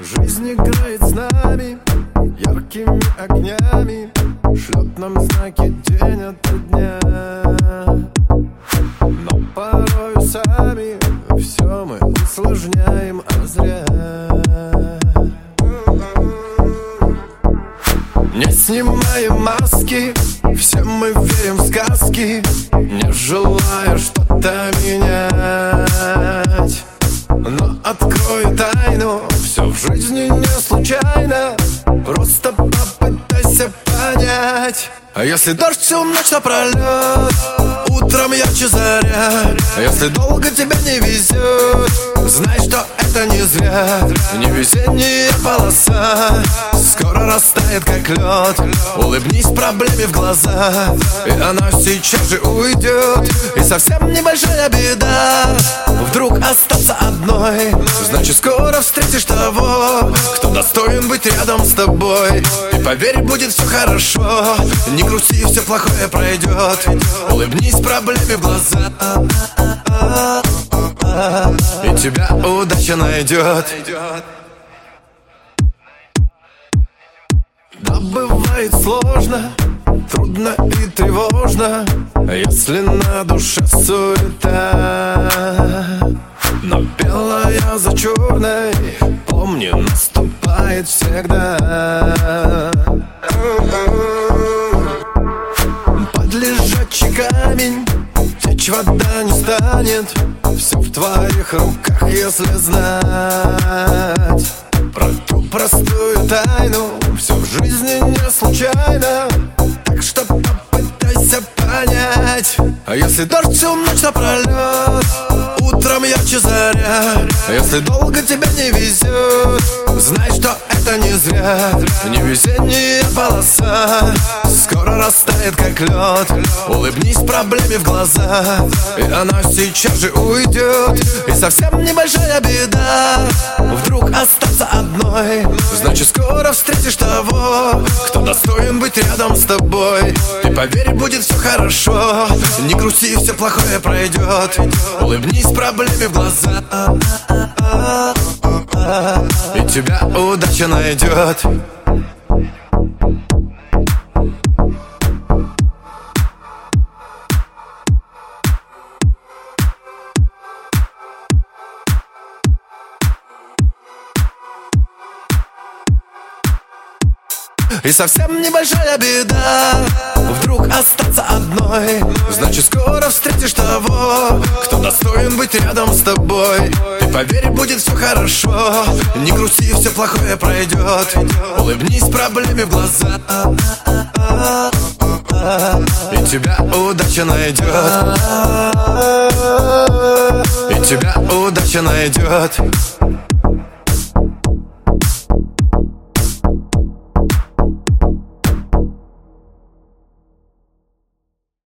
Жизнь играет с нами яркими огнями Шлет нам знаки день ото дня. Но порою сами все мы усложняем, а зря. Не снимаем маски, все мы верим в сказки Не желая что-то менять А если дождь всю ночь напролет Утром ярче заря А если долго тебя не везет Знай, что это не зря. Невезение полоса Растает как лед. Улыбнись проблеме в глаза И она сейчас же уйдет. И совсем небольшая беда. Вдруг остаться одной. Значит скоро встретишь того Кто достоин быть рядом с тобой. И поверь, будет все хорошо. Не грусти, все плохое пройдет Улыбнись проблеме в глаза И тебя удача найдет Бывает сложно, трудно и тревожно Если на душе суета. Но белая за черной, помни, наступает всегда. Под лежачий камень течь вода не станет Все в твоих руках, если знать. Про ту простую тайну случайно. Так что попытайся понять. А если дождь всю ночь напролет Утром ярче заря? А если долго тебе не везет Знай, что это не зря. Невезение полоса Растает как лед. Улыбнись проблеме в глаза И она сейчас же уйдет. И совсем небольшая беда. Вдруг остаться одной. Значит скоро встретишь того Кто достоин быть рядом с тобой. Ты поверь, будет все хорошо. Не грусти, все плохое пройдет Улыбнись проблеме в глаза И тебя удача найдет И совсем небольшая беда. Вдруг остаться одной. Значит скоро встретишь того Кто достоин быть рядом с тобой. Ты поверь, будет все хорошо. Не грусти, все плохое пройдет Улыбнись проблеме в глаза. И тебя удача найдет И тебя удача найдет